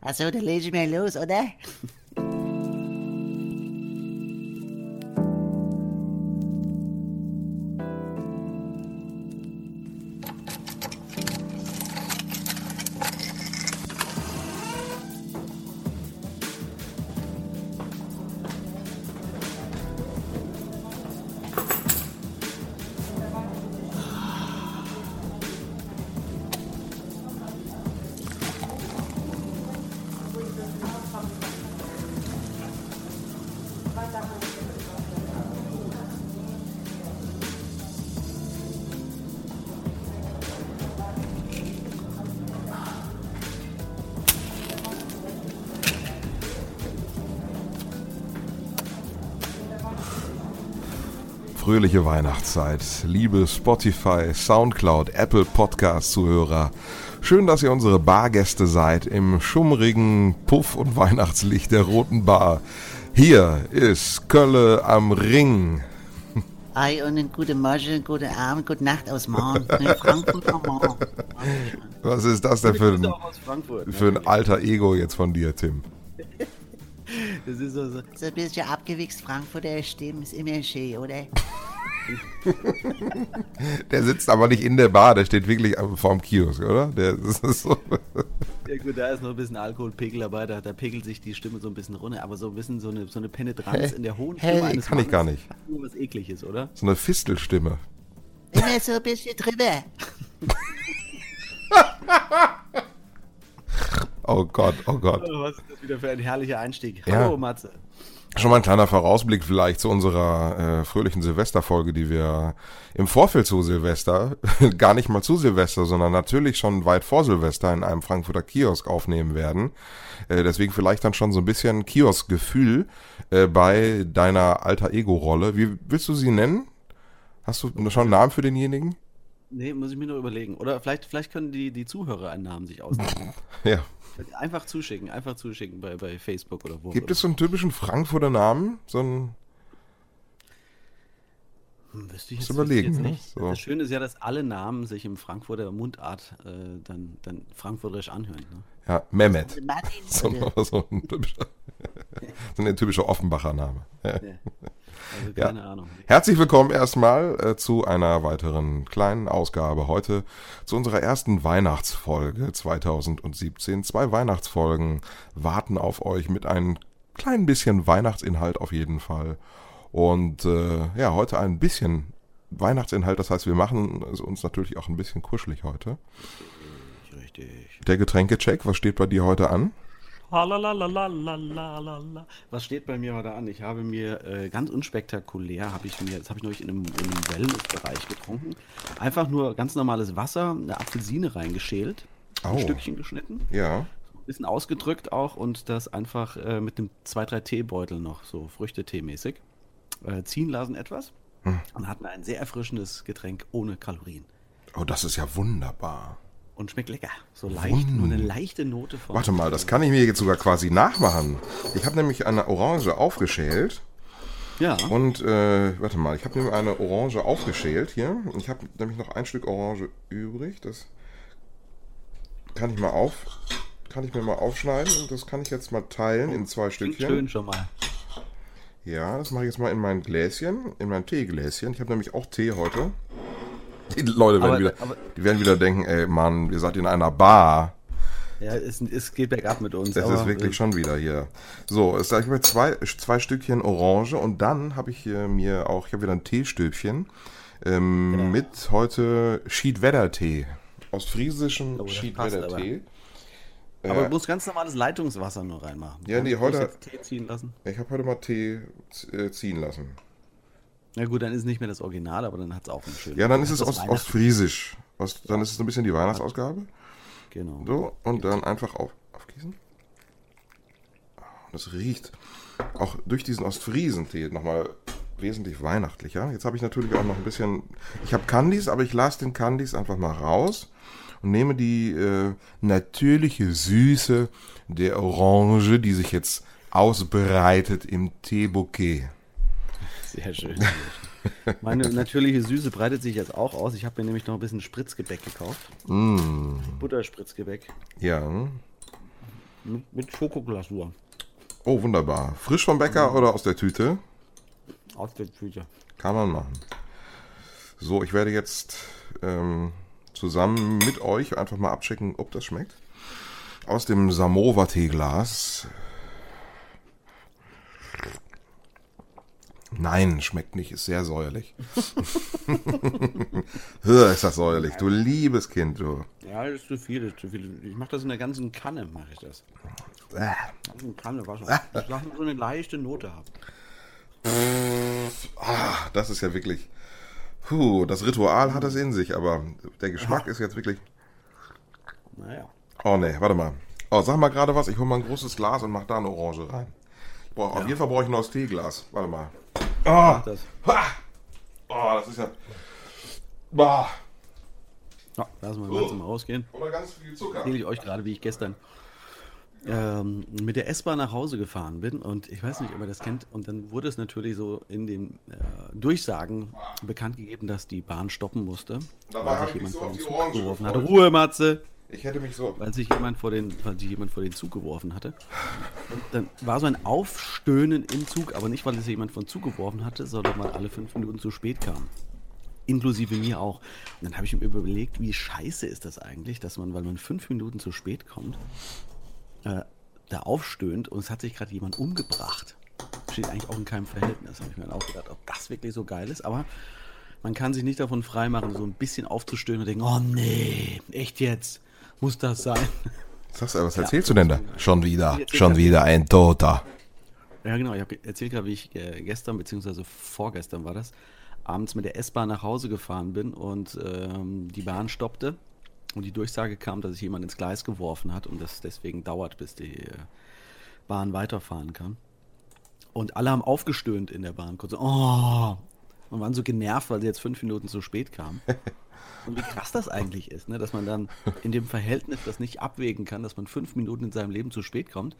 Als we de lezen mij oder? Fröhliche Weihnachtszeit. Liebe Spotify, Soundcloud, Apple Podcast-Zuhörer. Schön, dass ihr unsere Bargäste seid im schummrigen Puff- und Weihnachtslicht der Roten Bar. Hier ist Kölle am Ring. Ei und einen guten Morgen, guten Abend, gute Nacht aus Morgen. Frankfurt am Morgen. Was ist das denn für ein, für ein alter Ego jetzt von dir, Tim? Das ist so, so, so ein bisschen abgewichst Frankfurter Stimmen, ist immer schön, oder? Der sitzt aber nicht in der Bar, der steht wirklich vorm Kiosk, oder? Der, das ist so. Ja gut, da ist noch ein bisschen Alkoholpegel dabei, da, da pegelt sich die Stimme so ein bisschen runter, aber so ein bisschen so eine, so eine Penetranz Hä? in der hohen? Stimme eines Kann ich gar nicht. Nur was ekliges, oder? So eine Fistelstimme. Immer so ein bisschen drüber. Oh Gott, oh Gott. Oh, was ist das wieder für ein herrlicher Einstieg? Ja. Hallo Matze. Schon mal ein kleiner Vorausblick vielleicht zu unserer äh, fröhlichen Silvesterfolge, die wir im Vorfeld zu Silvester, gar nicht mal zu Silvester, sondern natürlich schon weit vor Silvester in einem Frankfurter Kiosk aufnehmen werden. Äh, deswegen vielleicht dann schon so ein bisschen Kiosk-Gefühl äh, bei deiner alter Ego-Rolle. Wie willst du sie nennen? Hast du schon einen Namen für denjenigen? Nee, muss ich mir noch überlegen. Oder vielleicht, vielleicht können die, die Zuhörer einen Namen sich ausdenken. Ja. Einfach zuschicken, einfach zuschicken bei, bei Facebook oder wo. Gibt es so einen typischen Frankfurter Namen? So ein Hm, wüsste ich jetzt, überlegen, wüsste ich ne? jetzt nicht. So. Das Schöne ist ja, dass alle Namen sich im Frankfurter Mundart äh, dann, dann frankfurterisch anhören. Ne? ja, Mehmet. Martin, So, oder? so ein typischer, so ein typischer Offenbacher Name. Ja. Ja. Also Ja. keine Ahnung. Herzlich willkommen erstmal äh, zu einer weiteren kleinen Ausgabe heute zu unserer ersten Weihnachtsfolge 2017. Zwei Weihnachtsfolgen warten auf euch mit einem kleinen bisschen Weihnachtsinhalt auf jeden Fall. Und äh, ja, heute ein bisschen Weihnachtsinhalt, das heißt, wir machen es uns natürlich auch ein bisschen kuschelig heute. Richtig. Der Getränkecheck, was steht bei dir heute an? Was steht bei mir heute an? Ich habe mir äh, ganz unspektakulär, habe ich mir, das habe ich neulich in einem, in einem Wellnessbereich getrunken, einfach nur ganz normales Wasser, eine Apfelsine reingeschält, oh. ein Stückchen geschnitten. Ja. Bisschen ausgedrückt auch und das einfach äh, mit einem 2-3 Teebeutel noch, so Früchtetee-mäßig, äh, ziehen lassen etwas hm. und hatten ein sehr erfrischendes Getränk ohne Kalorien. Oh, das ist ja wunderbar. Und schmeckt lecker. So leicht, nur eine leichte Note von. Warte mal, das kann ich mir jetzt sogar quasi nachmachen. Ich habe nämlich eine Orange aufgeschält Ja. und äh, warte mal, ich habe nämlich eine Orange aufgeschält hier. Ich habe nämlich noch ein Stück Orange übrig. Das kann ich mal auf, kann ich mir mal aufschneiden und das kann ich jetzt mal teilen in zwei Stückchen. schön schon mal. Ja, das mache ich jetzt mal in mein Gläschen, in mein Teegläschen. Ich habe nämlich auch Tee heute. Die Leute werden Aber- wieder, aber- die werden wieder denken, ey Mann, ihr seid in einer Bar. Ja, es, es geht bergab mit uns. Das ist wirklich äh, schon wieder hier. So, ich mir zwei, zwei Stückchen Orange und dann habe ich hier mir auch, ich habe wieder ein Teestülpchen ähm, Genau. mit heute Schiedwetter-Tee. Ostfriesischen Oh, das Schiedwetter-Tee. Aber Äh, du musst ganz normales Leitungswasser nur reinmachen. Ja, nee, heute- Tee ziehen lassen. ich habe heute mal Tee äh, ziehen lassen. Na gut, dann ist es nicht mehr das Original, aber dann hat es auch einen schönen. Ja, dann ist es Ost, Ostfriesisch. Ost, dann ist es ein bisschen die Weihnachtsausgabe. Genau. So, und dann einfach auf, aufgießen. Das riecht auch durch diesen Ostfriesentee nochmal wesentlich weihnachtlicher. Jetzt habe ich natürlich auch noch ein bisschen. Ich habe Candies, aber ich lasse den Candies einfach mal raus und nehme die äh, natürliche Süße der Orange, die sich jetzt ausbreitet im Teebouquet. Sehr schön. Meine natürliche Süße breitet sich jetzt auch aus. Ich habe mir nämlich noch ein bisschen Spritzgebäck gekauft. Mm, Butterspritzgebäck. ja. Mit, mit Schokoglasur. Oh, wunderbar. Frisch vom Bäcker oder aus der Tüte? Aus der Tüte. Kann man machen. So, ich werde jetzt ähm, zusammen mit euch einfach mal abchecken, ob das schmeckt. Aus dem Samowa-Teeglas. Nein, schmeckt nicht, ist sehr säuerlich. Hör, ist das säuerlich. Du liebes Kind, du. Ja, das ist zu viel, das ist zu viel. Ich mache das in der ganzen Kanne, mache ich das. Äh. Ganzen Kanne Wasser. Das darf so eine leichte Note haben. Ah, das ist ja wirklich. Puh, das Ritual hat es in sich, aber der Geschmack ist jetzt wirklich. Naja. Oh ne, warte mal. Oh, sag mal gerade was, ich hole mal ein großes Glas und mach da eine Orange rein. Brauch, Auf jeden Fall brauche ich ein neues Teeglas. Warte mal. Mach das. Ha! Oh, das ist ja. Bah. Ja, lassen wir ganz mal rausgehen. Oder ganz viel Zucker. erzähle ich euch gerade, wie ich gestern ähm, mit der S-Bahn nach Hause gefahren bin. Und ich weiß nicht, ob ihr das kennt. Und dann wurde es natürlich so in den äh, Durchsagen bekannt gegeben, dass die Bahn stoppen musste, Da war weil ich sich jemand so auf die Orange geworfen hatte. Ruhe, Matze! Ich hätte mich so. Weil sich jemand vor den, weil sich jemand vor den Zug geworfen hatte. Und dann war so ein Aufstöhnen im Zug, aber nicht, weil sich jemand von Zug geworfen hatte, sondern weil alle fünf Minuten zu spät kam. Inklusive mir auch. Und dann habe ich mir überlegt, wie scheiße ist das eigentlich, dass man, weil man fünf Minuten zu spät kommt, äh, da aufstöhnt und es hat sich gerade jemand umgebracht. Steht eigentlich auch in keinem Verhältnis. Habe ich mir dann auch gedacht, ob das wirklich so geil ist. Aber man kann sich nicht davon freimachen, so ein bisschen aufzustöhnen und denken, oh nee, echt jetzt? Muss das sein? Sagst du, was erzählst du denn da? Schon wieder, schon wieder ein Toter. Ja, genau. Ich habe erzählt gerade, wie ich äh, gestern, beziehungsweise vorgestern war das, abends mit der S-Bahn nach Hause gefahren bin und ähm, die Bahn stoppte und die Durchsage kam, dass sich jemand ins Gleis geworfen hat und das deswegen dauert, bis die äh, Bahn weiterfahren kann. Und alle haben aufgestöhnt in der Bahn, kurz so, oh, und waren so genervt, weil sie jetzt fünf Minuten zu spät kamen. Und wie krass das eigentlich ist, ne? dass man dann in dem Verhältnis das nicht abwägen kann, dass man fünf Minuten in seinem Leben zu spät kommt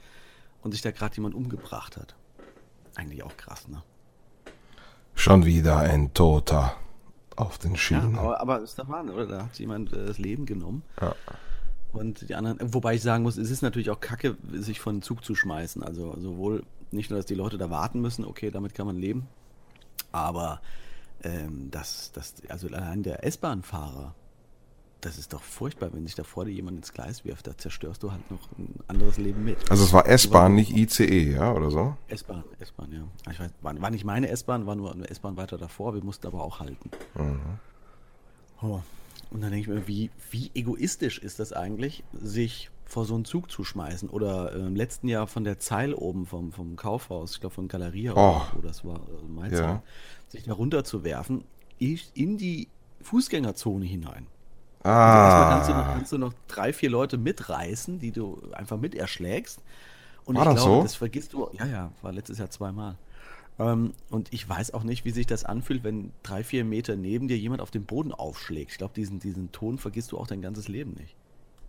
und sich da gerade jemand umgebracht hat. Eigentlich auch krass, ne? Schon wieder ein Toter. Auf den Ja, Schienen. aber, aber ist doch Wahnsinn, oder? Da hat jemand äh, das Leben genommen. Ja. Und die anderen, wobei ich sagen muss, es ist natürlich auch kacke, sich von den Zug zu schmeißen. Also sowohl nicht nur, dass die Leute da warten müssen, okay, damit kann man leben, aber ähm, dass, dass, also allein der S-Bahn-Fahrer, das ist doch furchtbar, wenn sich da vor dir jemand ins Gleis wirft, da zerstörst du halt noch ein anderes Leben mit. Also es war S-Bahn, nicht ICE, ja, oder so? S-Bahn, S-Bahn, ja. Ich weiß, war, war nicht meine S-Bahn, war nur eine S-Bahn weiter davor, wir mussten aber auch halten. Oh. Und dann denke ich mir, wie, wie egoistisch ist das eigentlich, sich vor so einen Zug zu schmeißen? Oder äh, im letzten Jahr von der Zeil oben vom, vom Kaufhaus, ich glaube von Galeria, Oh. wo das war, äh, Mainz, Ja. sich da runterzuwerfen, in die Fußgängerzone hinein. Also Ah. erstmal kannst du, noch, kannst du noch drei, vier Leute mitreißen, die du einfach mit erschlägst. Und War ich das glaube, so? das vergisst du. Ja, ja, war letztes Jahr zweimal. Ähm, und ich weiß auch nicht, wie sich das anfühlt, wenn drei, vier Meter neben dir jemand auf den Boden aufschlägt. Ich glaube, diesen, diesen Ton vergisst du auch dein ganzes Leben nicht.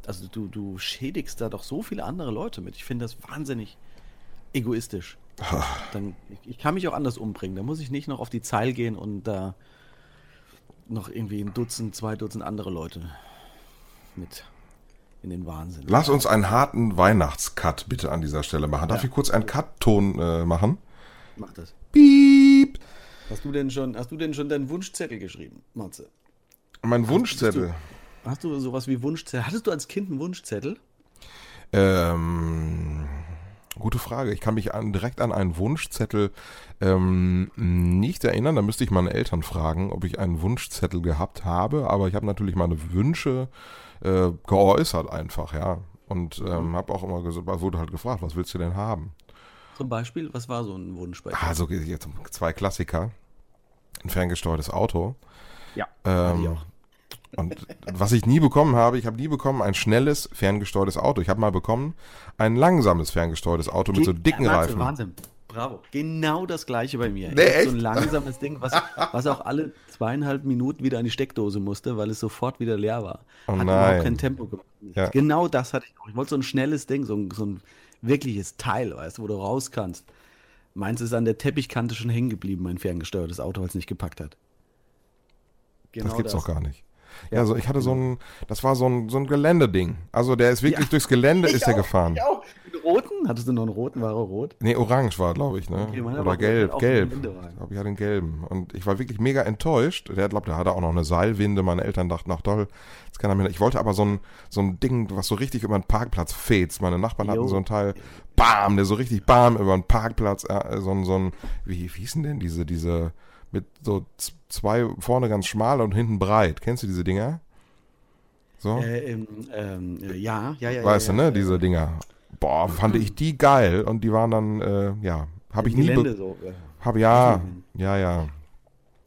Also du, du schädigst da doch so viele andere Leute mit. Ich finde das wahnsinnig egoistisch. Dann, ich, kann mich auch anders umbringen. Da muss ich nicht noch auf die Zeil gehen und da noch irgendwie ein Dutzend, zwei Dutzend andere Leute mit in den Wahnsinn. Lass uns einen harten Weihnachtscut bitte an dieser Stelle machen. Darf ich kurz einen Cut-Ton äh, machen? Mach das. Piep! Hast du denn schon, hast du denn schon deinen Wunschzettel geschrieben, Matze? Mein Wunschzettel. Hast du sowas wie Wunschzettel? Hattest du als Kind einen Wunschzettel? Ähm, gute Frage. Ich kann mich an, direkt an einen Wunschzettel ähm, nicht erinnern. Da müsste ich meine Eltern fragen, ob ich einen Wunschzettel gehabt habe. Aber ich habe natürlich meine Wünsche äh, geäußert einfach, ja. Und ähm, habe auch immer gesagt, wurde halt gefragt, was willst du denn haben? Zum Beispiel, was war so ein Wunsch bei dir? Also jetzt zwei Klassiker. Ein ferngesteuertes Auto. ja, Ähm. Und was ich nie bekommen habe, ich habe nie bekommen ein schnelles ferngesteuertes Auto. Ich habe mal bekommen ein langsames ferngesteuertes Auto mit so dicken Wahnsinn, Reifen. Wahnsinn. Bravo. Genau das gleiche bei mir. Nee, hab so echt? ein langsames Ding, was, was auch alle zweieinhalb Minuten wieder an die Steckdose musste, weil es sofort wieder leer war. Oh Hat nein. überhaupt kein Tempo gemacht. Ja. Genau das hatte ich auch. Ich wollte so ein schnelles Ding, so ein, so ein wirkliches Teil, weißt du, wo du raus kannst. Meins ist an der Teppichkante schon hängen geblieben, mein ferngesteuertes Auto, weil es nicht gepackt hat. Genau das gibt's doch gar nicht. Ja, so ich hatte so ein, das war so ein, so ein Geländeding. Also der ist wirklich durchs Gelände ist er gefahren. Ich auch. Den roten? Hattest du noch einen roten? War er rot? Nee, orange war, glaube ich, ne? Okay, Oder gelb, gelb. Ich glaube, ich hatte einen gelben. Und ich war wirklich mega enttäuscht. Der glaubt, der hatte auch noch eine Seilwinde. Meine Eltern dachten, ach toll, das kann er mir nicht. Ich wollte aber so ein, so ein Ding, was so richtig über den Parkplatz fetzt. Meine Nachbarn hatten Jo. so ein Teil, bam, der so richtig bam über den Parkplatz, äh, so ein, so ein, wie, wie hießen denn diese, diese, mit so zwei vorne ganz schmal und hinten breit. Kennst du diese Dinger? So? Äh, ähm, äh, ja, ja, ja. weißt ja, du, ja, ne? Diese Dinger. Boah, fand ich die geil. Und die waren dann, äh, ja, habe ich nie Gelände so. äh, hab, ja, ja, ja.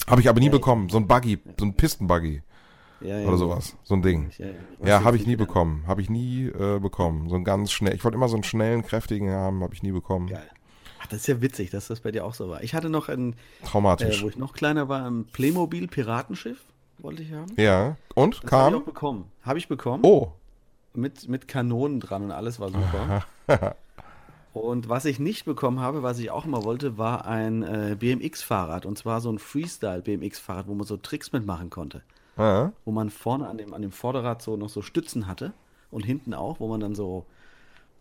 Habe ich aber nie bekommen. So ein Buggy, so ein Pistenbuggy Ja, ja, oder sowas. So ein Ding. Ja, ja. Ja, habe ich nie bekommen. Habe ich nie äh, bekommen. So ein ganz schnell. Ich wollte immer so einen schnellen, kräftigen haben, habe ich nie bekommen. Geil. Ach, das ist ja witzig, dass das bei dir auch so war. Ich hatte noch ein, äh, Traumatisch. wo ich noch kleiner war, ein Playmobil Piratenschiff, wollte ich haben. ja. Und? Das habe ich auch Kam? bekommen. Habe ich bekommen. Oh. Mit, mit Kanonen dran und alles war super. und was ich nicht bekommen habe, was ich auch immer wollte, war ein äh, BMX-Fahrrad. Und zwar so ein Freestyle-BMX-Fahrrad, wo man so Tricks mitmachen konnte. Ja. Wo man vorne an dem, an dem Vorderrad so noch so Stützen hatte und hinten auch, wo man dann so,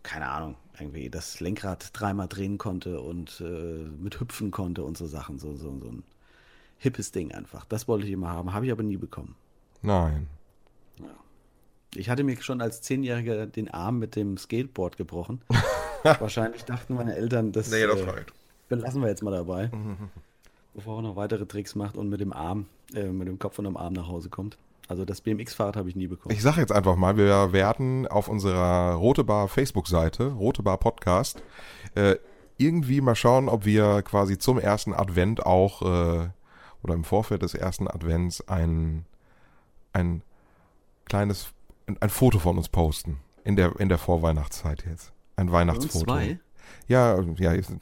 keine Ahnung, irgendwie das Lenkrad dreimal drehen konnte und äh, mit hüpfen konnte und so Sachen. So, so, so ein hippes Ding einfach. Das wollte ich immer haben, habe ich aber nie bekommen. Nein. Ich hatte mir schon als Zehnjähriger den Arm mit dem Skateboard gebrochen. Wahrscheinlich dachten meine Eltern, das, Nee, das äh, belassen wir jetzt mal dabei, bevor er noch weitere Tricks macht und mit dem Arm, äh, mit dem Kopf und dem Arm nach Hause kommt. Also das BMX-Fahrrad habe ich nie bekommen. Ich sage jetzt einfach mal, wir werden auf unserer Rote Bar Facebook-Seite, Rote Bar Podcast, äh, irgendwie mal schauen, ob wir quasi zum ersten Advent auch äh, oder im Vorfeld des ersten Advents ein, ein kleines, ein, Foto von uns posten. In der, in der Vorweihnachtszeit jetzt. Ein Weihnachtsfoto. zwei? Ja, ja, es,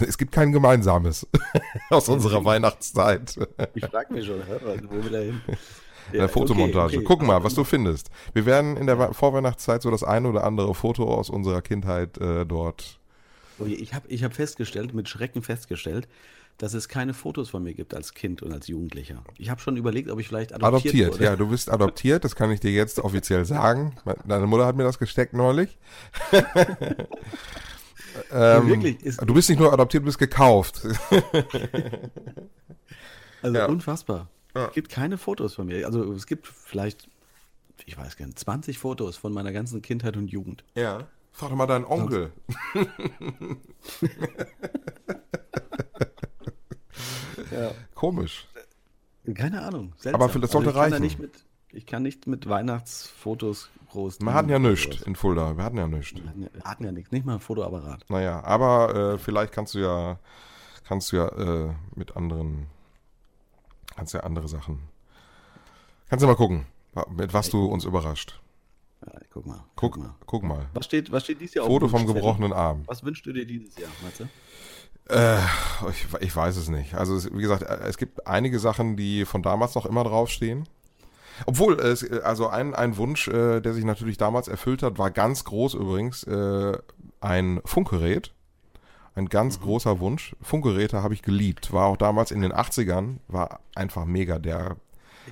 es gibt kein gemeinsames aus unserer Weihnachtszeit. Ich frage mich schon, hä, wo will er hin? In der Fotomontage. Guck mal, was du findest. Wir werden in der Vorweihnachtszeit so das eine oder andere Foto aus unserer Kindheit äh, dort. Oh Ich habe ich hab festgestellt, mit Schrecken festgestellt, dass es keine Fotos von mir gibt als Kind und als Jugendlicher. Ich habe schon überlegt, ob ich vielleicht adoptiert, Adoptiert, wurde. ja, du bist adoptiert, das kann ich dir jetzt offiziell sagen. Deine Mutter hat mir das gesteckt neulich. ähm, wirklich, du bist nicht nur adoptiert, du bist gekauft. Also Ja. unfassbar. Ja. Es gibt keine Fotos von mir. Also es gibt vielleicht, ich weiß gar nicht, 20 Fotos von meiner ganzen Kindheit und Jugend. Ja. Frag doch mal deinen Onkel. Ja. Komisch. Keine Ahnung. Seltsam. Aber das sollte ich kann da reichen. Nicht mit, ich kann nicht mit Weihnachtsfotos groß. Wir hatten ja nichts in Fulda. Wir hatten ja nichts. Wir hatten ja, wir hatten ja nichts, nicht mal ein Fotoapparat. Naja, aber äh, vielleicht kannst du ja, kannst du ja äh, mit anderen, kannst ja andere Sachen. Kannst du mal gucken, mit was du uns überrascht. Ja, guck mal. Guck, mal. guck mal. Was steht, was steht dieses Jahr Foto auf dem vom gebrochenen Arm. Was wünschst du dir dieses Jahr, du? Äh, ich, ich weiß es nicht. Also es, wie gesagt, äh, es gibt einige Sachen, die von damals noch immer draufstehen. Obwohl, es, äh, also ein, ein Wunsch, äh, der sich natürlich damals erfüllt hat, war ganz groß übrigens, äh, ein Funkgerät. Ein ganz großer Wunsch. Funkgeräte habe ich geliebt. War auch damals in den 80ern, war einfach mega der.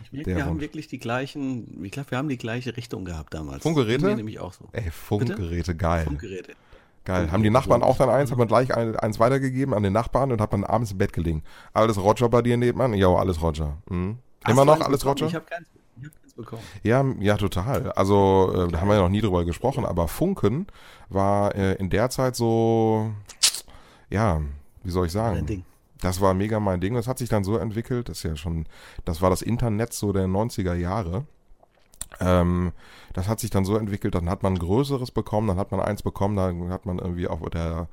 Ich merke, Der wir haben Wunsch. wirklich die gleichen, ich glaube, wir haben die gleiche Richtung gehabt damals. Funkgeräte? Nämlich auch so. Ey, Funkgeräte, geil. Funkgeräte. Geil. Haben die Nachbarn auch dann eins, hat man gleich ein, eins weitergegeben an den Nachbarn und hat man abends im Bett gelegen. Alles Roger bei dir nebenan? Ja, alles Roger. Mhm. Immer noch alles bekommen? Roger? Ich habe keins, hab keins bekommen. Ja, ja, total. Also, äh, da haben wir ja noch nie drüber gesprochen, aber Funken war äh, in der Zeit so, ja, wie soll ich sagen? Das war mega mein Ding. Das hat sich dann so entwickelt, das ist ja schon, das war das Internet so der 90er Jahre. Ähm, das hat sich dann so entwickelt, dann hat man ein größeres bekommen, dann hat man eins bekommen, dann hat man irgendwie auf der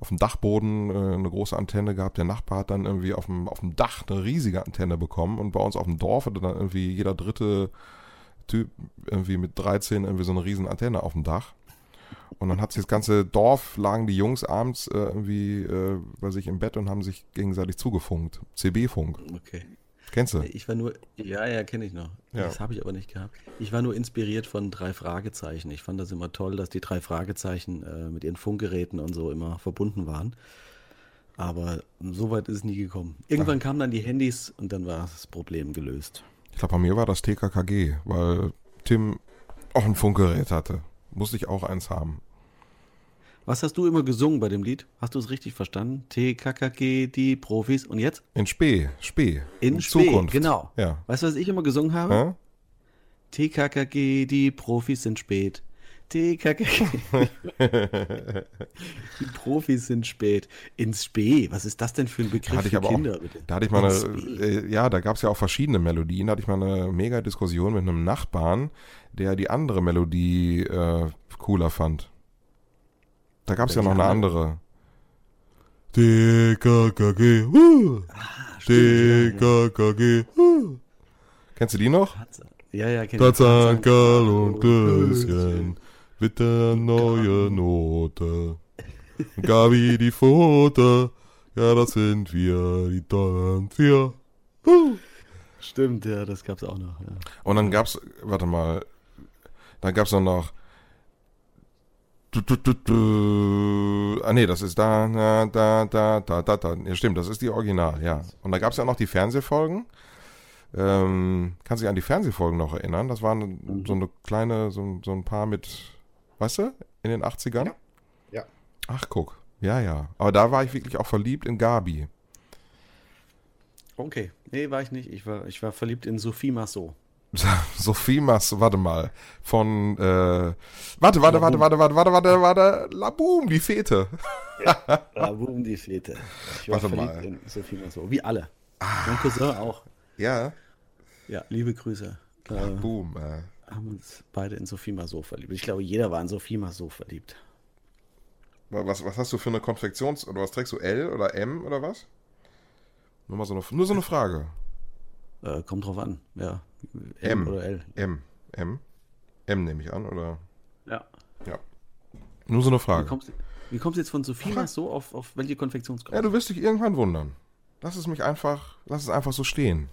auf dem Dachboden äh, eine große Antenne gehabt. Der Nachbar hat dann irgendwie auf dem, auf dem Dach eine riesige Antenne bekommen und bei uns auf dem Dorf hatte dann irgendwie jeder dritte Typ irgendwie mit 13 irgendwie so eine riesen Antenne auf dem Dach. Und dann hat sich das ganze Dorf, lagen die Jungs abends äh, irgendwie äh, bei sich im Bett und haben sich gegenseitig zugefunkt. CB-Funk. Okay. Kennst du? Ich war nur, ja, ja, kenne ich noch. Ja. Das habe ich aber nicht gehabt. Ich war nur inspiriert von drei Fragezeichen. Ich fand das immer toll, dass die drei Fragezeichen äh, mit ihren Funkgeräten und so immer verbunden waren. Aber so weit ist es nie gekommen. Irgendwann kamen dann die Handys und dann war das Problem gelöst. Ich glaube, bei mir war das TKKG, weil Tim auch ein Funkgerät hatte. Musste ich auch eins haben. Was hast du immer gesungen bei dem Lied? Hast du es richtig verstanden? TKKG, die Profis. Und jetzt? In Spee, Spee. In Spee, Zukunft. genau. Ja. Weißt du, was ich immer gesungen habe? ja? TKKG, die Profis sind spät. TKKG. die Profis sind spät. Ins Spee. Was ist das denn für ein Da Begriff hatte ich für aber Kinder, auch, bitte? da hatte ich mal eine, äh, ja, da gab es ja auch verschiedene Melodien. Da hatte ich mal eine mega Diskussion mit einem Nachbarn, der die andere Melodie äh, cooler fand. Da gab es ja noch eine andere? TKKG, uh, TKKG, uh. Kennst du die noch? Ja, ja, kenn ich. Tarzan, Karl und Klößchen, bitte neue Note. Gabi die Pfote, ja, das sind wir, die tollen vier. Stimmt, ja, das gab's auch noch. Ja. Und dann gab's, warte mal, dann gab's dann noch. Du, du, du, du. Ah nee, das ist da, da, da, da, da, da, da. Ja, stimmt, das ist die Original, ja. Und da gab's ja noch die Fernsehfolgen. Ähm, kannst dich an die Fernsehfolgen noch erinnern? Das waren so eine kleine, so, so ein paar mit, weißt du, in den 80ern? Ja. Ja. Ach, guck. Ja, ja. Aber da war ich wirklich auch verliebt in Gabi. Okay, nee, war ich nicht. Ich war, ich war verliebt in Sophie Massot. Sophie Mas, warte mal, von, äh, warte, warte, warte, warte, warte, warte, warte, warte, Laboom, die Fete. Da boom die Fete. Ich war Warte mal. Ah. in Sophie Massot. Wie alle. Mein Cousin auch. Ja, Ja, liebe Grüße. Äh, Boom. Äh, haben uns beide in Sophie Massot verliebt. Ich glaube, jeder war in Sophie Massot verliebt. was, was hast du für eine Konfektions- oder was trägst du, L oder M oder was? Nur mal so eine, nur so eine Frage. Äh, kommt drauf an, ja. M. oder L. M, M, M nehme ich an, oder? Ja. Ja. Nur so eine Wie Frage. kommst, du- wie kommst du jetzt von Sophie Massot auf, auf welche Konfektionsgröße? Ja, du wirst dich irgendwann wundern. Lass es mich einfach, lass es einfach so stehen.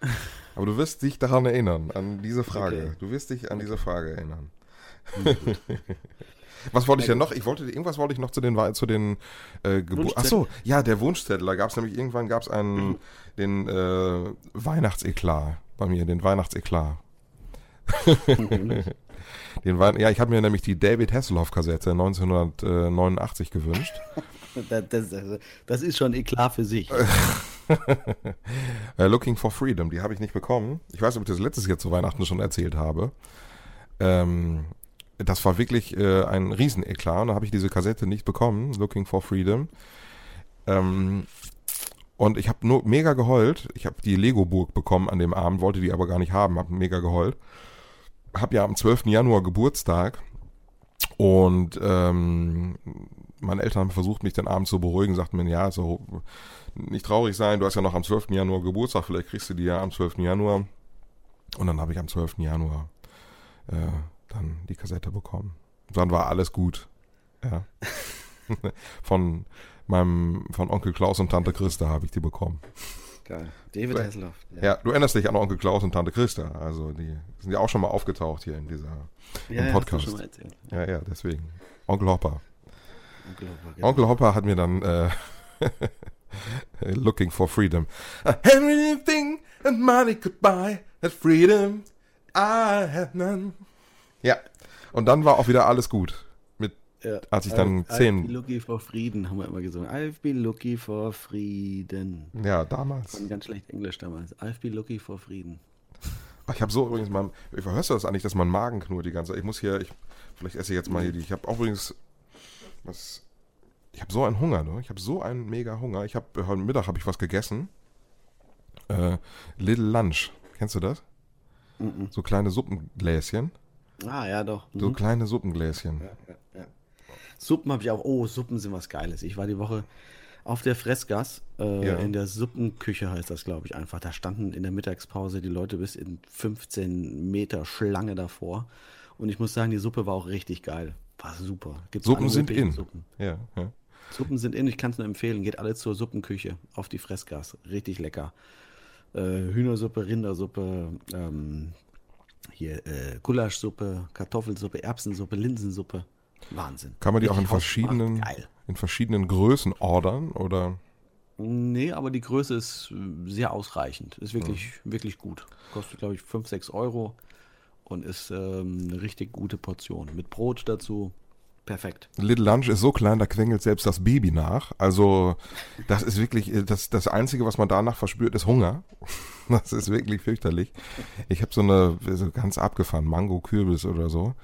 Aber du wirst dich daran erinnern, an diese Frage. Okay. Du wirst dich an diese Frage erinnern. Was wollte ich denn noch? Ich wollte irgendwas wollte ich noch zu den zu den äh, Gebur Wunschzettel? Ach so, ja, der Wunschzettel. Da gab es nämlich irgendwann gab es einen den äh, Weihnachtseklat bei mir, den Weihnachtseklat. Den Wein ja, ich habe mir nämlich die David Hasselhoff Kassette 1989 gewünscht. Das, das, das ist schon Eklat für sich. Äh, Looking for Freedom, die habe ich nicht bekommen. Ich weiß ob ich das letztes Jahr zu Weihnachten schon erzählt habe. Ähm, das war wirklich äh, ein Rieseneklat und da habe ich diese Kassette nicht bekommen, Looking for Freedom. Ähm, und ich habe nur mega geheult. Ich habe die Lego-Burg bekommen an dem Abend, wollte die aber gar nicht haben, habe mega geheult. Hab ja am 12. Januar Geburtstag und ähm, meine Eltern haben versucht, mich den Abend zu beruhigen, sagten mir, ja, so nicht traurig sein, du hast ja noch am 12. Januar Geburtstag, vielleicht kriegst du die ja am 12. Januar. Und dann habe ich am 12. Januar äh, dann die Kassette bekommen. Dann war alles gut. Ja. von meinem, von Onkel Klaus und Tante Christa habe ich die bekommen. Geil. David Ja. Hasselhoff. Ja. du erinnerst dich an Onkel Klaus und Tante Christa. Also die sind ja auch schon mal aufgetaucht hier in dieser Ja, im ja, Podcast. Erzählt. Ja, ja, deswegen. Onkel Hopper. Onkel Hopper, genau. Onkel Hopper hat mir dann äh, Looking for Freedom. Anything and money could buy that freedom I have none. Ja. Und dann war auch wieder alles gut. Mit, Ja. als ich dann I've zehn- been looking for Frieden, haben wir immer gesungen. I've been looking for Frieden. ja, damals. Von ganz schlecht Englisch damals. I've been looking for Frieden. Ich habe so übrigens mal, hörst du das eigentlich, dass mein Magen knurrt die ganze Zeit? Ich muss hier, ich, vielleicht esse ich jetzt mal hier die, ich habe auch übrigens, was, ich habe so einen Hunger, ne? Ich habe so einen mega Hunger. Ich habe, heute Mittag habe ich was gegessen. Äh, Little Lunch. Kennst du das? So kleine Suppengläschen. Ah, ja, doch. Mhm. So kleine Suppengläschen. Suppen habe ich auch. Oh, Suppen sind was Geiles. Ich war die Woche auf der Fressgas, äh, Ja. in der Suppenküche heißt das, glaube ich, einfach. Da standen in der Mittagspause die Leute bis in 15 Meter Schlange davor. Und ich muss sagen, die Suppe war auch richtig geil. War super. Gibt's Suppen sind in. Suppen. Ja, ja. Suppen sind in, ich kann es nur empfehlen. Geht alle zur Suppenküche auf die Fressgas. Richtig lecker. Äh, Hühnersuppe, Rindersuppe, ähm, hier äh, Gulaschsuppe, Kartoffelsuppe, Erbsensuppe, Linsensuppe. Wahnsinn. Kann man die auch in verschiedenen, in verschiedenen Größen ordern oder? Nee, aber die Größe ist äh, sehr ausreichend. Ist wirklich, wirklich gut. Kostet, glaube ich, 5, 6 Euro und ist ähm, eine richtig gute Portion. Mit Brot dazu. Perfekt. Little Lunch ist so klein, da quengelt selbst das Baby nach. Also, das ist wirklich, äh, das, das Einzige, was man danach verspürt, ist Hunger. Das ist wirklich fürchterlich. Ich habe so eine, so ganz abgefahren, Mango-Kürbis oder so.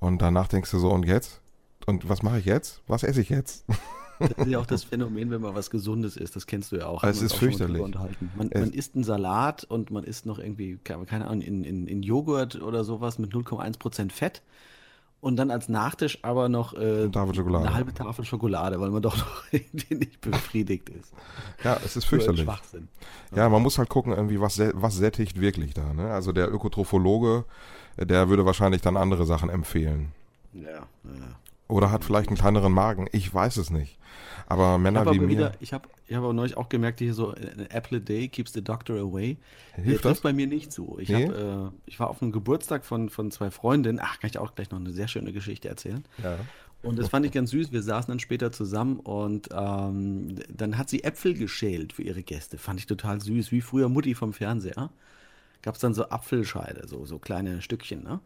Und danach denkst du so, und jetzt? Und was mache ich jetzt? Was esse ich jetzt? Das ist ja auch das Phänomen, wenn man was Gesundes isst. Das kennst du ja auch. Es ist auch fürchterlich. Man, Es- man isst einen Salat und man isst noch irgendwie, keine keine Ahnung, in, in, in Joghurt oder sowas mit 0,1% Fett. Und dann als Nachtisch aber noch äh, Eine halbe Tafel Schokolade, weil man doch noch nicht befriedigt ist. Ja, es ist fürchterlich. Schwachsinn. Ja, man muss halt gucken, irgendwie, was, was sättigt wirklich da. Ne? Also der Ökotrophologe, äh, der würde wahrscheinlich dann andere Sachen empfehlen. Ja, ja. Oder hat vielleicht einen kleineren Magen. Ich weiß es nicht. Aber Männer habe wie aber mir. wieder, ich habe ich hab aber neulich auch gemerkt, hier so, äh, an apple a day keeps the doctor away. Hilft das? trifft bei mir nicht so. Ich, Nee? hab, äh, ich war auf einem Geburtstag von, von zwei Freundinnen. Ach, kann ich auch gleich noch eine sehr schöne Geschichte erzählen. Ja. Und das fand ich ganz süß. Wir saßen dann später zusammen und ähm, dann hat sie Äpfel geschält für ihre Gäste. Fand ich total süß, wie früher Mutti vom Fernseher. Gab es dann so Apfelscheide, so, so kleine Stückchen, ne?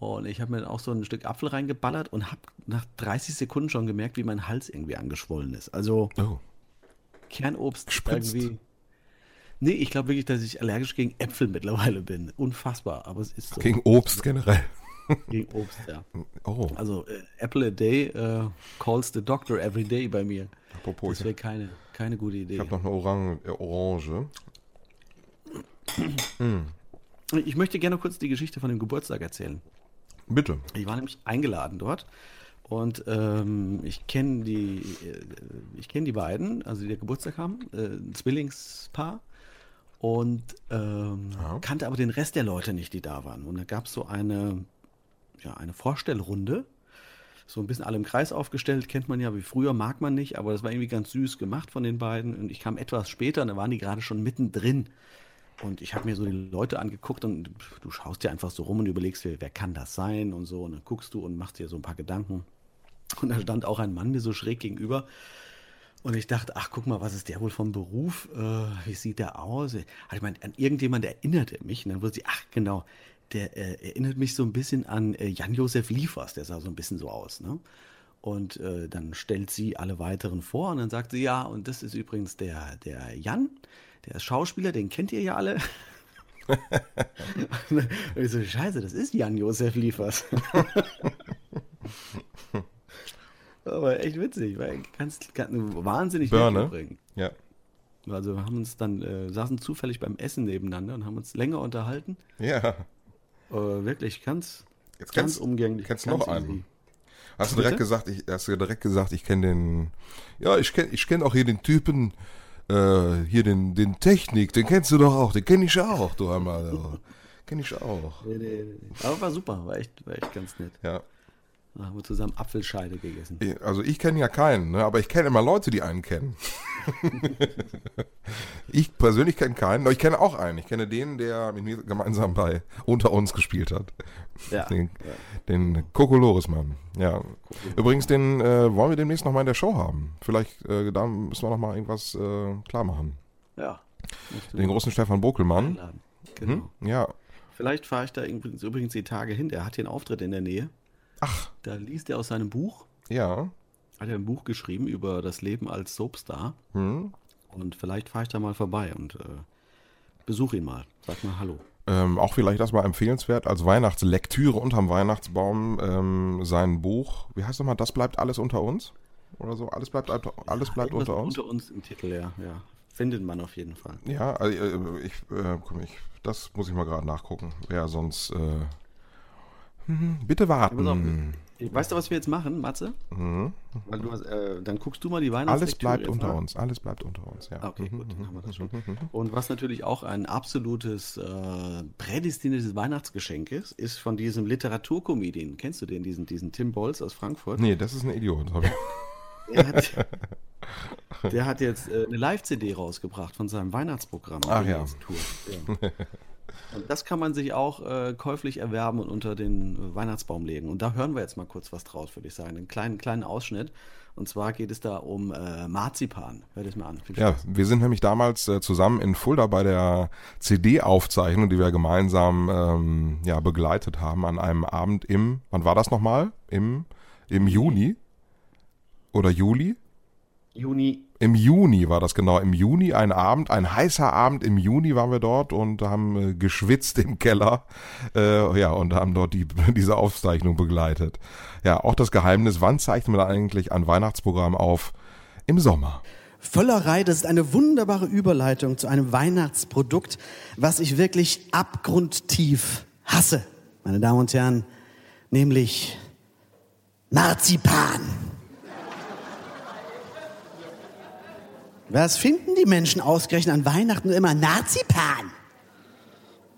Und ich habe mir dann auch so ein Stück Apfel reingeballert und habe nach 30 Sekunden schon gemerkt, wie mein Hals irgendwie angeschwollen ist. Also Oh. Kernobst Gespritzt. irgendwie. Nee, ich glaube wirklich, dass ich allergisch gegen Äpfel mittlerweile bin. Unfassbar, aber es ist so. Gegen Obst generell. Gegen Obst, ja. Oh, Also äh, Apple a day äh, calls the doctor every day bei mir. apropos, Das wäre keine, keine gute Idee. ich habe noch eine Orange. Äh, Orange. Ich möchte gerne kurz die Geschichte von dem Geburtstag erzählen. Bitte. Ich war nämlich eingeladen dort und ähm, ich kenne die, äh, ich kenne die beiden, also die der Geburtstag haben, äh, ein Zwillingspaar und ähm, Ja. kannte aber den Rest der Leute nicht, die da waren. Und da gab es so eine, ja, eine Vorstellrunde, so ein bisschen alle im Kreis aufgestellt, kennt man ja wie früher, mag man nicht, aber das war irgendwie ganz süß gemacht von den beiden. Und ich kam etwas später und da waren die gerade schon mittendrin. Und ich habe mir so die Leute angeguckt und du schaust dir einfach so rum und überlegst, wer, wer kann das sein und so. Und dann guckst du und machst dir so ein paar Gedanken. Und da stand auch ein Mann mir so schräg gegenüber. Und ich dachte, ach, guck mal, was ist der wohl vom Beruf? Äh, wie sieht der aus? Also ich meine, an irgendjemand erinnerte mich. Und dann wusste ich, ach, genau, der äh, erinnert mich so ein bisschen an äh, Jan-Josef Liefers. Der sah so ein bisschen so aus, ne? Und äh, dann stellt sie alle weiteren vor und dann sagt sie, ja, und das ist übrigens der, der Jan, der ist Schauspieler, den kennt ihr ja alle. und ich so, scheiße, das ist Jan-Josef Liefers. Aber echt witzig, weil ganz, ganz wahnsinnig nett Birne. übrigens. Ja. Also wir haben uns dann, äh, saßen zufällig beim Essen nebeneinander und haben uns länger unterhalten. Ja. Äh, wirklich ganz, Jetzt ganz kennst, umgänglich. kennst du ganz noch einen? Hast du Bitte? direkt gesagt, ich, hast du direkt gesagt, ich kenne den. Ja, ich kenne ich kenn auch hier den Typen, äh, hier den, den Technik, den kennst du doch auch, den kenne ich auch, du einmal. Kenne ich auch. Nee, nee, nee. Aber war super, war echt, war echt ganz nett. Ja. Da haben wir zusammen Apfelscheide gegessen. Also ich kenne ja keinen, ne? aber ich kenne immer Leute, die einen kennen. ich persönlich kenne keinen, aber ich kenne auch einen. Ich kenne den, der mit mir gemeinsam bei Unter uns gespielt hat. Ja. Den, den Kokolores-Mann. Ja. Übrigens, den äh, wollen wir demnächst nochmal in der Show haben. Vielleicht, äh, da müssen wir nochmal irgendwas äh, klar machen. ja. Den großen Stefan Bokelmann. einladen. Genau. Hm? Ja. Vielleicht fahre ich da übrigens, übrigens die Tage hin. Der hat hier einen Auftritt in der Nähe. Ach, Da liest er aus seinem Buch. ja. Hat er ein Buch geschrieben über das Leben als Soapstar. Hm. Und vielleicht fahre ich da mal vorbei und äh, besuche ihn mal. Sag mal Hallo. Ähm, auch vielleicht das mal empfehlenswert als Weihnachtslektüre unterm Weihnachtsbaum ähm, sein Buch. Wie heißt nochmal? Das bleibt alles unter uns? Oder so? Alles bleibt, alles bleibt Irgendwas unter uns? Unter uns im Titel, ja. ja. Findet man auf jeden Fall. Ja, also, äh, ich, äh, komm, ich, das muss ich mal gerade nachgucken. Ja, sonst. Äh, bitte pass auf. warten. Weißt du, was wir jetzt machen, Matze? Mhm. Weil du hast, äh, dann guckst du mal die Alles Weihnachtslektüre bleibt unter nach. uns. Alles bleibt unter uns, ja. Okay, gut, dann haben wir das schon. Mhm. Und was natürlich auch ein absolutes äh, prädestiniertes Weihnachtsgeschenk ist, ist von diesem Literaturkomedien. Kennst du den, diesen, diesen Tim Bolz aus Frankfurt? Nee, das ist ein Idiot. Der hat, der hat jetzt äh, eine Live-CD rausgebracht von seinem Weihnachtsprogramm. Ach ja. Ja. Und das kann man sich auch äh, käuflich erwerben und unter den äh, Weihnachtsbaum legen. Und da hören wir jetzt mal kurz was draus, würde ich sagen. Einen kleinen, kleinen Ausschnitt. Und zwar geht es da um äh, Marzipan. Hört es mal an. Ja, wir sind nämlich damals äh, zusammen in Fulda bei der CD-Aufzeichnung, die wir gemeinsam ähm, ja, begleitet haben, an einem Abend im, wann war das nochmal? Im, Im Juni? Oder Juli? Juni. Im Juni war das genau. Im Juni ein Abend, ein heißer Abend im Juni waren wir dort und haben äh, geschwitzt im Keller. Äh, ja, und haben dort die, diese Aufzeichnung begleitet. Ja, auch das Geheimnis, wann zeichnen wir eigentlich ein Weihnachtsprogramm auf? Im Sommer. Völlerei, das ist eine wunderbare Überleitung zu einem Weihnachtsprodukt, was ich wirklich abgrundtief hasse, meine Damen und Herren, nämlich Marzipan. Was finden die Menschen ausgerechnet an Weihnachten immer? Marzipan.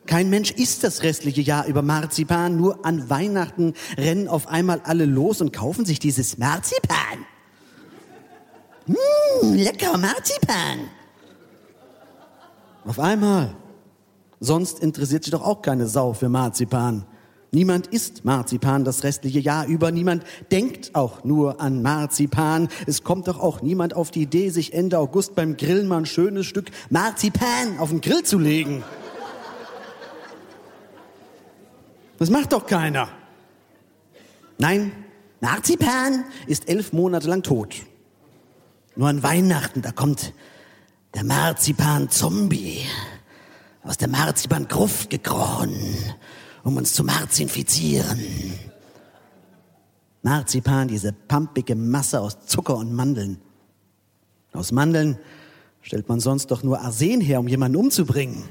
Kein Mensch isst das restliche Jahr über Marzipan, nur an Weihnachten rennen auf einmal alle los und kaufen sich dieses Marzipan. Mmh, lecker Marzipan. Auf einmal. Sonst interessiert sich doch auch keine Sau für Marzipan. Niemand isst Marzipan das restliche Jahr über. Niemand denkt auch nur an Marzipan. Es kommt doch auch niemand auf die Idee, sich Ende August beim Grillen mal ein schönes Stück Marzipan auf den Grill zu legen. Das macht doch keiner. Nein, Marzipan ist elf Monate lang tot. Nur an Weihnachten, da kommt der Marzipan-Zombie aus der Marzipan-Gruft gekrochen, um uns zu marzinfizieren. Marzipan, diese pampige Masse aus Zucker und Mandeln. Aus Mandeln stellt man sonst doch nur Arsen her, um jemanden umzubringen.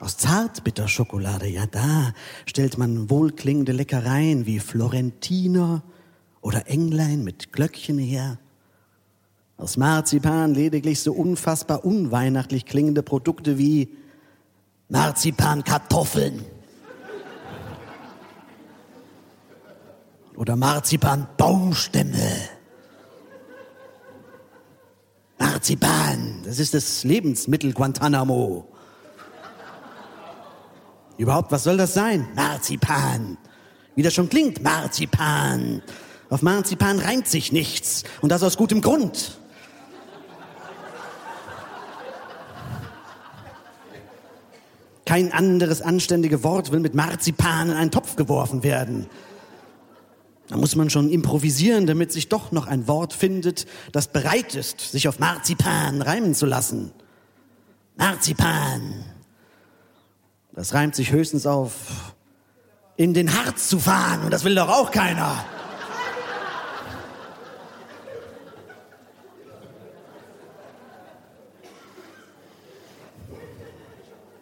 Aus Zartbitterschokolade, ja da stellt man wohlklingende Leckereien wie Florentiner oder Englein mit Glöckchen her. Aus Marzipan lediglich so unfassbar unweihnachtlich klingende Produkte wie Marzipankartoffeln oder Marzipanbaumstämme. Marzipan, das ist das Lebensmittel Guantanamo. Überhaupt, was soll das sein? Marzipan. Wie das schon klingt, Marzipan. Auf Marzipan reimt sich nichts. Und das aus gutem Grund. Kein anderes anständige Wort will mit Marzipan in einen Topf geworfen werden. Da muss man schon improvisieren, damit sich doch noch ein Wort findet, das bereit ist, sich auf Marzipan reimen zu lassen. Marzipan. Das reimt sich höchstens auf in den Harz zu fahren und das will doch auch keiner.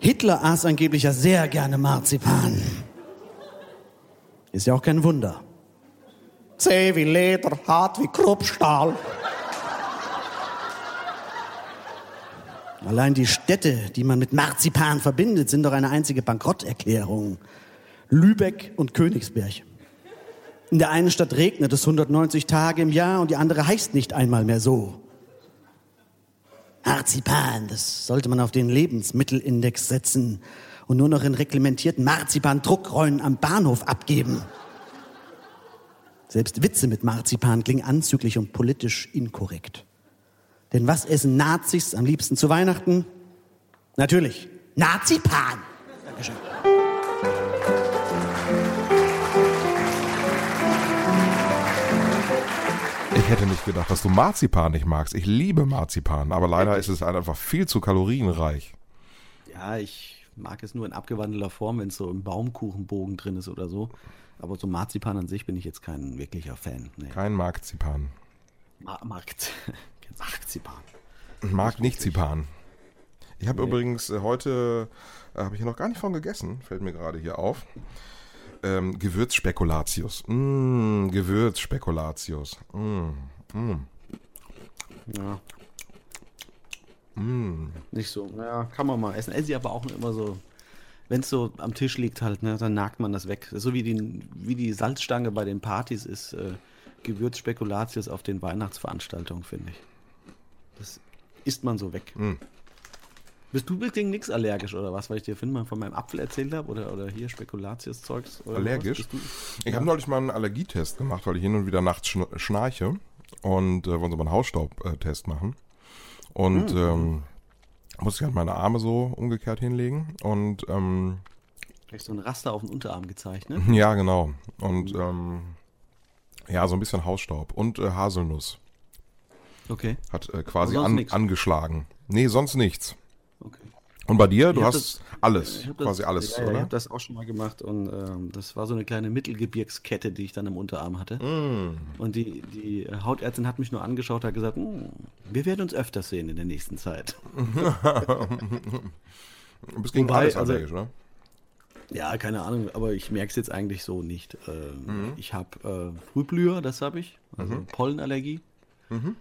Hitler aß angeblich ja sehr gerne Marzipan. Ist ja auch kein Wunder. Zäh wie Leder, hart wie Kruppstahl. Allein die Städte, die man mit Marzipan verbindet, sind doch eine einzige Bankrotterklärung. Lübeck und Königsberg. In der einen Stadt regnet es 190 Tage im Jahr und die andere heißt nicht einmal mehr so. Marzipan, das sollte man auf den Lebensmittelindex setzen und nur noch in reglementierten Marzipan-Druckräumen am Bahnhof abgeben. Selbst Witze mit Marzipan klingen anzüglich und politisch inkorrekt. Denn was essen Nazis am liebsten zu Weihnachten? Natürlich, Nazipan. Dankeschön. Hätte nicht gedacht, dass du Marzipan nicht magst. Ich liebe Marzipan, aber leider ist es halt einfach viel zu kalorienreich. Ja, ich mag es nur in abgewandelter Form, wenn es so im Baumkuchenbogen drin ist oder so. Aber so Marzipan an sich bin ich jetzt kein wirklicher Fan. Nee. Kein Marzipan. Ma Markt. Marzipan. Mag nicht Zipan. Ich habe übrigens äh, heute, äh, habe ich noch gar nicht von gegessen, fällt mir gerade hier auf. Ähm, Gewürzspekulatius. Mm, Gewürzspekulatius. Mm, mm. Ja. Nicht so. Ja, kann man mal essen. Esse ich aber auch immer so, wenn es so am Tisch liegt halt, ne, dann nagt man das weg. So wie die, wie die Salzstange bei den Partys ist äh, Gewürzspekulatius auf den Weihnachtsveranstaltungen, finde ich. Das isst man so weg. Bist du gegen nichts allergisch oder was, weil ich dir vorhin mal von meinem Apfel erzählt habe oder, oder hier Spekulatius-Zeugs? Allergisch? Ich habe neulich mal einen Allergietest gemacht, weil ich hin und wieder nachts schn schnarche und äh, wollen so mal einen Hausstaubtest machen. Und ähm, musste ich halt meine Arme so umgekehrt hinlegen und ähm, Vielleicht so ein Raster auf den Unterarm gezeichnet. ja, genau. Und ähm, ja, so ein bisschen Hausstaub und äh, Haselnuss Okay. hat äh, quasi an, angeschlagen. Nee, sonst nichts. Okay. Und bei dir, du hast alles, das, quasi alles, ja, ja, Ich oder? habe das auch schon mal gemacht und ähm, das war so eine kleine Mittelgebirgskette, die ich dann im Unterarm hatte. Mm. Und die, die Hautärztin hat mich nur angeschaut, hat gesagt, "Hm, wir werden uns öfters sehen in der nächsten Zeit. Du bist gegen Wobei, alles also- allergisch, ne? Ja, keine Ahnung, aber ich merke es jetzt eigentlich so nicht. Ähm, Mhm. Ich habe äh, Frühblüher, das habe ich, also Pollenallergie. Mhm.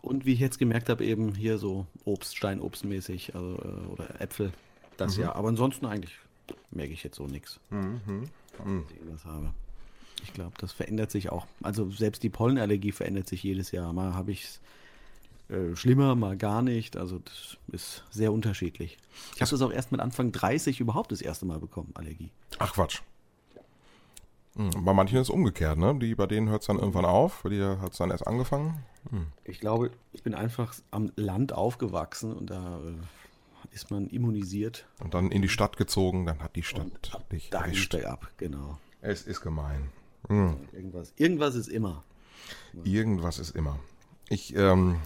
Und wie ich jetzt gemerkt habe, eben hier so Obst, Steinobstmäßig also, äh, oder Äpfel. Das Mhm. ja, aber ansonsten eigentlich merke ich jetzt so nichts. Mhm. ich habe. Ich glaube, das verändert sich auch. Also selbst die Pollenallergie verändert sich jedes Jahr. Mal habe ich es äh, schlimmer, mal gar nicht. Also das ist sehr unterschiedlich. Ich habe das auch erst mit Anfang 30 überhaupt das erste Mal bekommen, Allergie. Ach Quatsch. Hm, Bei manchen ist es umgekehrt, ne? Die, bei denen hört es dann irgendwann auf, bei dir hat es dann erst angefangen. Ich glaube, ich bin einfach am Land aufgewachsen und da äh, ist man immunisiert. Und dann in die Stadt gezogen, dann hat die Stadt dich Da erwischt. geht ab, genau. Es ist gemein. Hm. Irgendwas, irgendwas ist immer. Irgendwas ist immer. Ich ähm,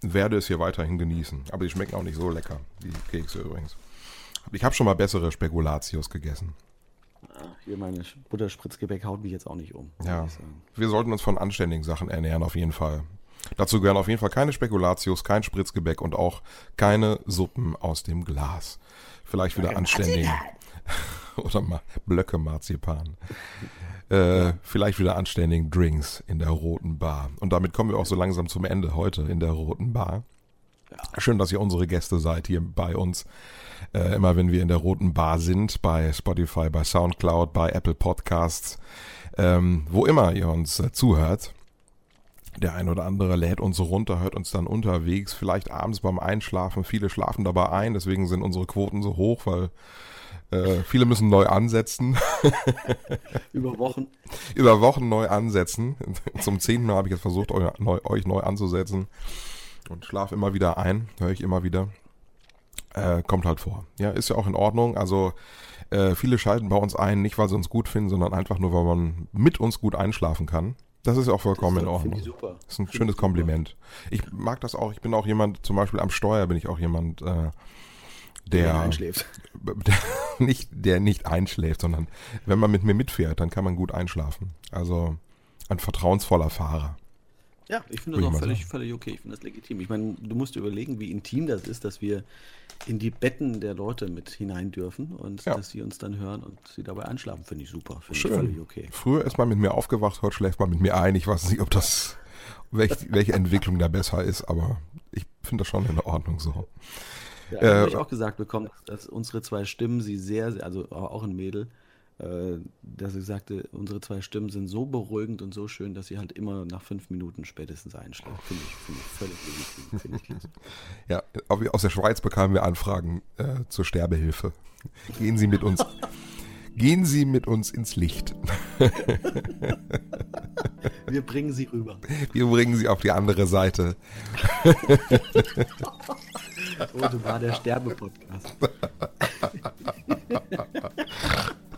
werde es hier weiterhin genießen. Aber die schmecken auch nicht so lecker, die Kekse übrigens. Ich habe schon mal bessere Spekulatius gegessen. Hier meine Butterspritzgebäck haut mich jetzt auch nicht um. Ja. Wir sollten uns von anständigen Sachen ernähren, auf jeden Fall. Dazu gehören auf jeden Fall keine Spekulatius, kein Spritzgebäck und auch keine Suppen aus dem Glas. Vielleicht wieder anständigen. Oder mal Blöcke Marzipan. Äh, Vielleicht wieder anständigen Drinks in der Roten Bar. Und damit kommen wir auch so langsam zum Ende heute in der Roten Bar. Schön, dass ihr unsere Gäste seid hier bei uns. Äh, immer wenn wir in der Roten Bar sind, bei Spotify, bei Soundcloud, bei Apple Podcasts, ähm, wo immer ihr uns äh, zuhört. Der ein oder andere lädt uns runter, hört uns dann unterwegs, vielleicht abends beim Einschlafen. Viele schlafen dabei ein, deswegen sind unsere Quoten so hoch, weil äh, viele müssen neu ansetzen, Über Wochen. über Wochen neu ansetzen. Zum zehnten Mal habe ich jetzt versucht, euch neu, euch neu anzusetzen und schlafe immer wieder ein, höre ich immer wieder. Äh, kommt halt vor. Ja, ist ja auch in Ordnung. Also äh, viele schalten bei uns ein, nicht weil sie uns gut finden, sondern einfach nur, weil man mit uns gut einschlafen kann. Das ist auch vollkommen in Finde Ordnung. ich super. Das ist ein Finde schönes ich. Kompliment. Ich mag das auch. Ich bin auch jemand, zum Beispiel am Steuer bin ich auch jemand, äh, der, er einschläft. der nicht, der nicht einschläft, sondern wenn man mit mir mitfährt, dann kann man gut einschlafen. Also ein vertrauensvoller Fahrer. Ja, ich finde das auch völlig, völlig okay. Ich finde das legitim. Ich meine, du musst überlegen, wie intim das ist, dass wir in die Betten der Leute mit hinein dürfen und Ja. dass sie uns dann hören und sie dabei einschlafen, finde ich super. Ich völlig Schön. okay. Früher ist man mit mir aufgewacht, heute schläft man mit mir ein. Ich weiß nicht, ob das, welch, welche Entwicklung da besser ist, aber ich finde das schon in Ordnung so. Ja, Äh, habe ich auch gesagt bekommen, dass unsere zwei Stimmen sie sehr, sehr also auch ein Mädel, dass sie sagte, unsere zwei Stimmen sind so beruhigend und so schön, dass sie halt immer nach fünf Minuten spätestens einschläft. Finde ich, finde ich völlig legitim. Ich klasse. Ja, au- aus der Schweiz bekamen wir Anfragen äh, zur Sterbehilfe. Gehen Sie mit uns, gehen Sie mit uns ins Licht. Wir bringen sie rüber. Wir bringen Sie auf die andere Seite. Rote war der Sterbe-Podcast.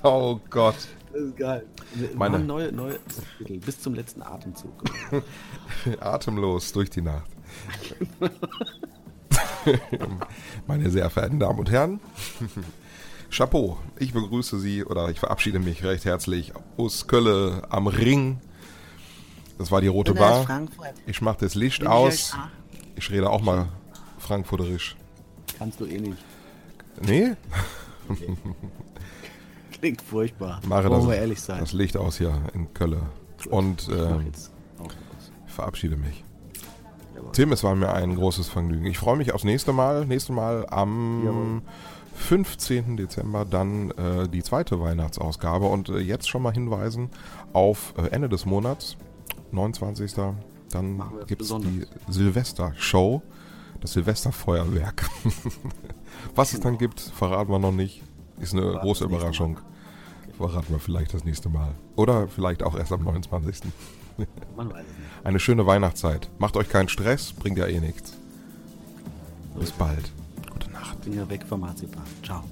Oh Gott. Das ist geil. Wir Meine- neue, neue Titel bis zum letzten Atemzug. Atemlos durch die Nacht. Meine sehr verehrten Damen und Herren, Chapeau, ich begrüße Sie oder ich verabschiede mich recht herzlich aus Kölle am Ring. Das war die Rote Bar. Frankfurt. Ich mache das Licht Bin ich aus. Ich rede auch mal frankfurterisch. Kannst du eh nicht. Nee, Klingt furchtbar. mache Wollen das, wir ehrlich sein. das Licht aus hier in Kölle. Und Ich mach ähm, verabschiede mich. Tim, es war mir ein großes Vergnügen. Ich freue mich aufs nächste Mal. Nächstes Mal am Jawohl. 15. Dezember dann äh, die zweite Weihnachtsausgabe. Und äh, jetzt schon mal hinweisen auf äh, Ende des Monats, 29. Dann gibt es die. Silvester-Show. Das Silvesterfeuerwerk. Was es dann gibt, verraten wir noch nicht. Ist eine Verraten große Überraschung. Verraten wir vielleicht das nächste Mal. Oder vielleicht auch erst am 29. Man weiß es nicht. Eine schöne Weihnachtszeit. Macht euch keinen Stress, bringt ja eh nichts. Bis bald. Gute Nacht. Finger weg vom Marzipan. Ciao.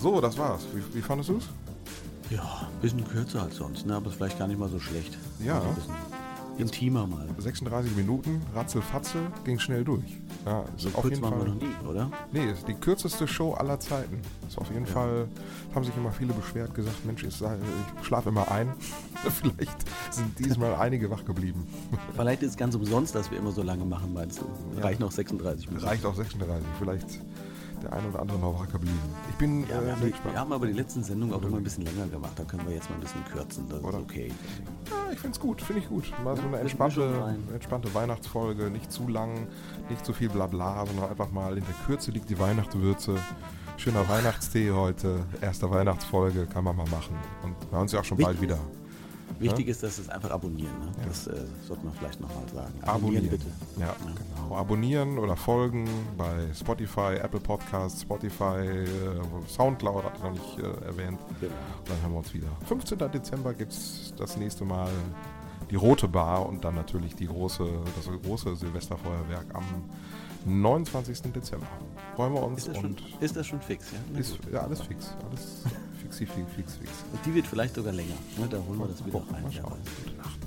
So, das war's. Wie, wie fandest du's? Ja, ein bisschen kürzer als sonst, ne? aber ist vielleicht gar nicht mal so schlecht. Ja. Ein bisschen intimer mal. 36 Minuten, ratzelfatzel, ging schnell durch. Ja, ist So auf jeden Fall. wir noch nie, oder? Nee, ist die kürzeste Show aller Zeiten. Ist auf jeden Ja. Fall, haben sich immer viele beschwert, gesagt, Mensch, ich, ich schlafe immer ein. Vielleicht sind diesmal einige wach geblieben. Vielleicht ist es ganz umsonst, dass wir immer so lange machen, meinst du? Ja. Reicht noch 36 Minuten. Reicht auch 36, vielleicht der eine oder andere noch wach geblieben. Ich bin Ja, wir, äh, haben die, gespannt. wir haben aber die letzten Sendungen auch immer ein bisschen länger gemacht. Da können wir jetzt mal ein bisschen kürzen. Das Oder? ist okay. Ja, ich finde es gut, finde ich gut. Mal so eine entspannte, entspannte Weihnachtsfolge, nicht zu lang, nicht zu viel Blabla, sondern einfach mal in der Kürze liegt die Weihnachtswürze. Schöner Weihnachtstee heute, erste Weihnachtsfolge, kann man mal machen. Und wir hören uns ja auch schon bald Wichtig wieder. Wichtig ist, dass es einfach abonnieren. Ne? Das äh, sollte man vielleicht nochmal sagen. Abonnieren. bitte. Ja, genau. Abonnieren oder folgen bei Spotify, Apple Podcasts, Spotify, äh, Soundcloud, hat ich noch nicht äh, erwähnt. Genau. Dann hören wir uns wieder. 15. Dezember gibt es das nächste Mal die Rote Bar und dann natürlich die große, das große Silvesterfeuerwerk am 29. Dezember. Freuen wir uns Ist das, schon, ist das schon fix? Ja? Na ist ja, alles fix. Alles fixi, fix, fix, fix. Und die wird vielleicht sogar länger. Ne? Da holen wir das wieder Boah, rein. mal schauen. Gute Nacht.